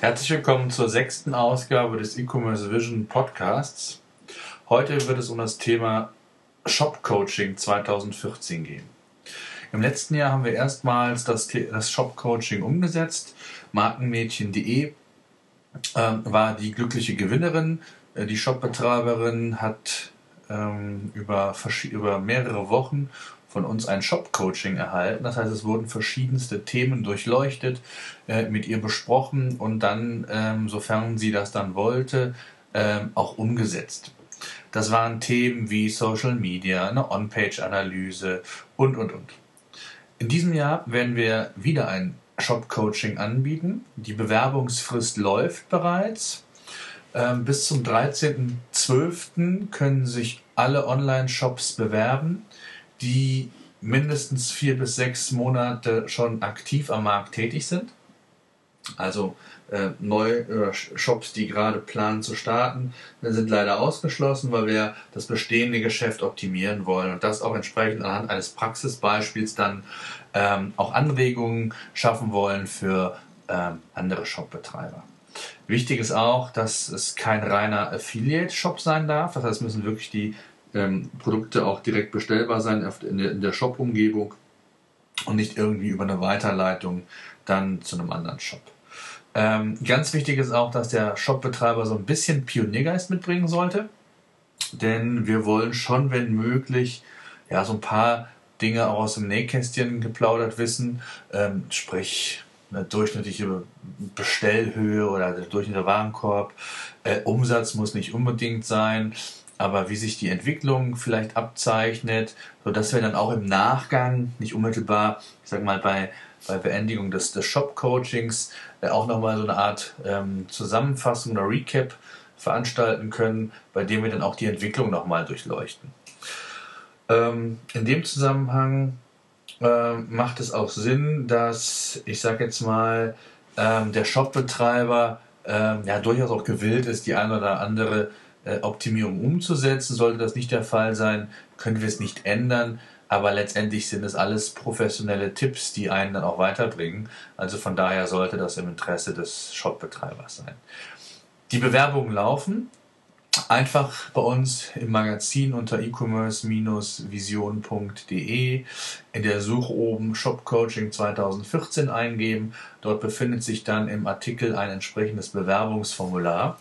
Herzlich willkommen zur sechsten Ausgabe des E-Commerce Vision Podcasts. Heute wird es um das Thema Shop Coaching 2014 gehen. Im letzten Jahr haben wir erstmals das, das Shop Coaching umgesetzt. Markenmädchen.de äh, war die glückliche Gewinnerin. Äh, die Shopbetreiberin hat ähm, über, über mehrere Wochen von uns ein Shop-Coaching erhalten. Das heißt, es wurden verschiedenste Themen durchleuchtet, äh, mit ihr besprochen und dann, ähm, sofern sie das dann wollte, ähm, auch umgesetzt. Das waren Themen wie Social Media, eine On-Page-Analyse und, und, und. In diesem Jahr werden wir wieder ein Shop-Coaching anbieten. Die Bewerbungsfrist läuft bereits. Ähm, bis zum 13.12. können sich alle Online-Shops bewerben, die mindestens vier bis sechs Monate schon aktiv am Markt tätig sind. Also äh, neue äh, Shops, die gerade planen zu starten, sind leider ausgeschlossen, weil wir das bestehende Geschäft optimieren wollen und das auch entsprechend anhand eines Praxisbeispiels dann ähm, auch Anregungen schaffen wollen für ähm, andere Shopbetreiber. Wichtig ist auch, dass es kein reiner Affiliate-Shop sein darf. Das heißt, es müssen wirklich die ähm, Produkte auch direkt bestellbar sein in der, Shop-Umgebung und nicht irgendwie über eine Weiterleitung dann zu einem anderen Shop. Ähm, ganz wichtig ist auch, dass der Shopbetreiber so ein bisschen Pioniergeist mitbringen sollte, denn wir wollen schon, wenn möglich, ja so ein paar Dinge auch aus dem Nähkästchen geplaudert wissen, ähm, sprich eine durchschnittliche Bestellhöhe oder der durchschnittliche Warenkorb. Äh, Umsatz muss nicht unbedingt sein, aber wie sich die Entwicklung vielleicht abzeichnet, sodass wir dann auch im Nachgang, nicht unmittelbar, ich sag mal, bei, bei Beendigung des, des Shop-Coachings äh, auch nochmal so eine Art ähm, Zusammenfassung oder Recap veranstalten können, bei dem wir dann auch die Entwicklung nochmal durchleuchten. Ähm, in dem Zusammenhang äh, macht es auch Sinn, dass ich sage jetzt mal ähm, der Shopbetreiber ähm, ja durchaus auch gewillt ist, die eine oder andere Optimierung umzusetzen. Sollte das nicht der Fall sein, können wir es nicht ändern. Aber letztendlich sind es alles professionelle Tipps, die einen dann auch weiterbringen. Also von daher sollte das im Interesse des Shopbetreibers sein. Die Bewerbungen laufen einfach bei uns im Magazin unter e-commerce-vision.de in der Suche oben Shop Coaching 2014 eingeben. Dort befindet sich dann im Artikel ein entsprechendes Bewerbungsformular.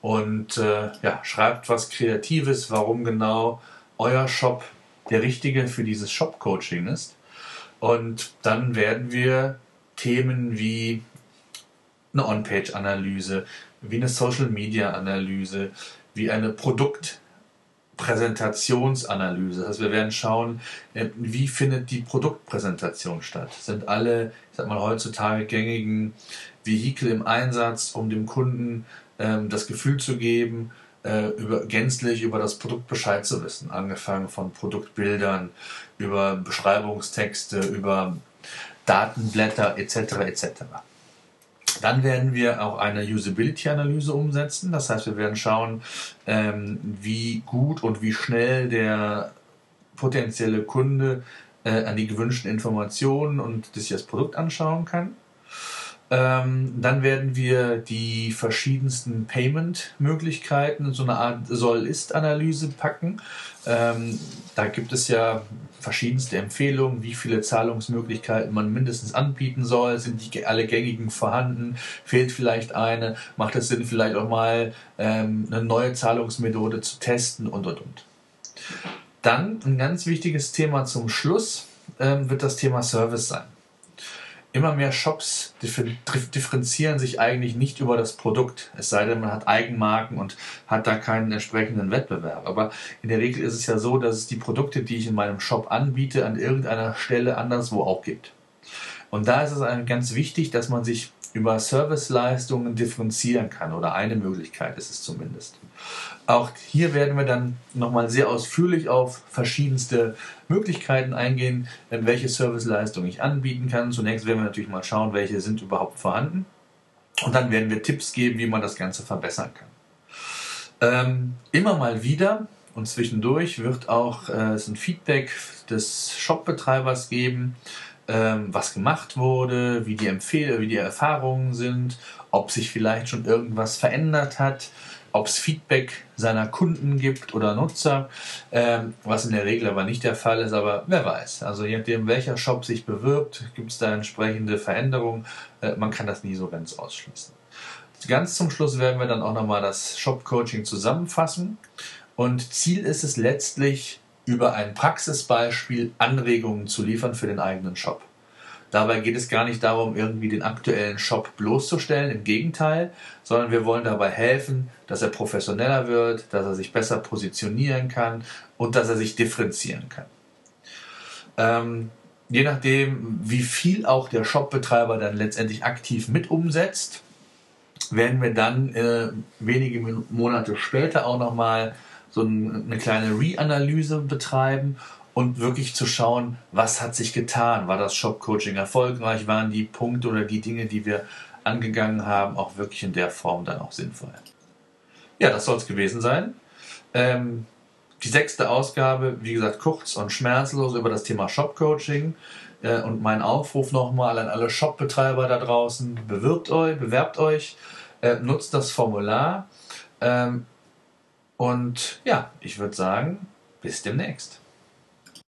Und äh, ja, schreibt was Kreatives, warum genau euer Shop der richtige für dieses Shop Coaching ist. Und dann werden wir Themen wie eine On-Page-Analyse, wie eine Social-Media-Analyse, wie eine Produktpräsentationsanalyse. Das heißt, wir werden schauen, äh, wie findet die Produktpräsentation statt? Sind alle, ich sag mal, heutzutage gängigen Vehikel im Einsatz, um dem Kunden das Gefühl zu geben, äh, über, gänzlich über das Produkt Bescheid zu wissen. Angefangen von Produktbildern, über Beschreibungstexte, über Datenblätter etc. etc. Dann werden wir auch eine Usability-Analyse umsetzen. Das heißt, wir werden schauen, ähm, wie gut und wie schnell der potenzielle Kunde äh, an die gewünschten Informationen und sich das Produkt anschauen kann. Ähm, dann werden wir die verschiedensten Payment-Möglichkeiten in so eine Art Soll-Ist-Analyse packen. Ähm, da gibt es ja verschiedenste Empfehlungen, wie viele Zahlungsmöglichkeiten man mindestens anbieten soll. Sind die alle gängigen vorhanden? Fehlt vielleicht eine? Macht es Sinn, vielleicht auch mal ähm, eine neue Zahlungsmethode zu testen und und und. Dann ein ganz wichtiges Thema zum Schluss ähm, wird das Thema Service sein immer mehr Shops differenzieren sich eigentlich nicht über das Produkt, es sei denn, man hat Eigenmarken und hat da keinen entsprechenden Wettbewerb. Aber in der Regel ist es ja so, dass es die Produkte, die ich in meinem Shop anbiete, an irgendeiner Stelle anderswo auch gibt. Und da ist es ganz wichtig, dass man sich über Serviceleistungen differenzieren kann oder eine Möglichkeit ist es zumindest. Auch hier werden wir dann nochmal sehr ausführlich auf verschiedenste Möglichkeiten eingehen, welche Serviceleistungen ich anbieten kann. Zunächst werden wir natürlich mal schauen, welche sind überhaupt vorhanden. Und dann werden wir Tipps geben, wie man das Ganze verbessern kann. Ähm, immer mal wieder und zwischendurch wird auch äh, es ein Feedback des Shopbetreibers geben, ähm, was gemacht wurde, wie die Empfehl wie die Erfahrungen sind, ob sich vielleicht schon irgendwas verändert hat, ob es Feedback seiner Kunden gibt oder Nutzer, ähm, was in der Regel aber nicht der Fall ist, aber wer weiß. Also je nachdem, welcher Shop sich bewirbt, gibt es da entsprechende Veränderungen. Äh, man kann das nie so ganz ausschließen. Ganz zum Schluss werden wir dann auch nochmal das Shop-Coaching zusammenfassen. Und Ziel ist es letztlich, über ein Praxisbeispiel Anregungen zu liefern für den eigenen Shop. Dabei geht es gar nicht darum, irgendwie den aktuellen Shop bloßzustellen, im Gegenteil, sondern wir wollen dabei helfen, dass er professioneller wird, dass er sich besser positionieren kann und dass er sich differenzieren kann. Ähm, je nachdem, wie viel auch der Shopbetreiber dann letztendlich aktiv mit umsetzt, werden wir dann äh, wenige Monate später auch nochmal so eine kleine Reanalyse betreiben und wirklich zu schauen, was hat sich getan? War das Shop-Coaching erfolgreich? Waren die Punkte oder die Dinge, die wir angegangen haben, auch wirklich in der Form dann auch sinnvoll? Ja, das soll es gewesen sein. Ähm, die sechste Ausgabe, wie gesagt, kurz und schmerzlos über das Thema Shop-Coaching. Äh, und mein Aufruf nochmal an alle Shop-Betreiber da draußen, bewirbt euch, bewerbt euch, äh, nutzt das Formular. Ähm, und ja, ich würde sagen, bis demnächst.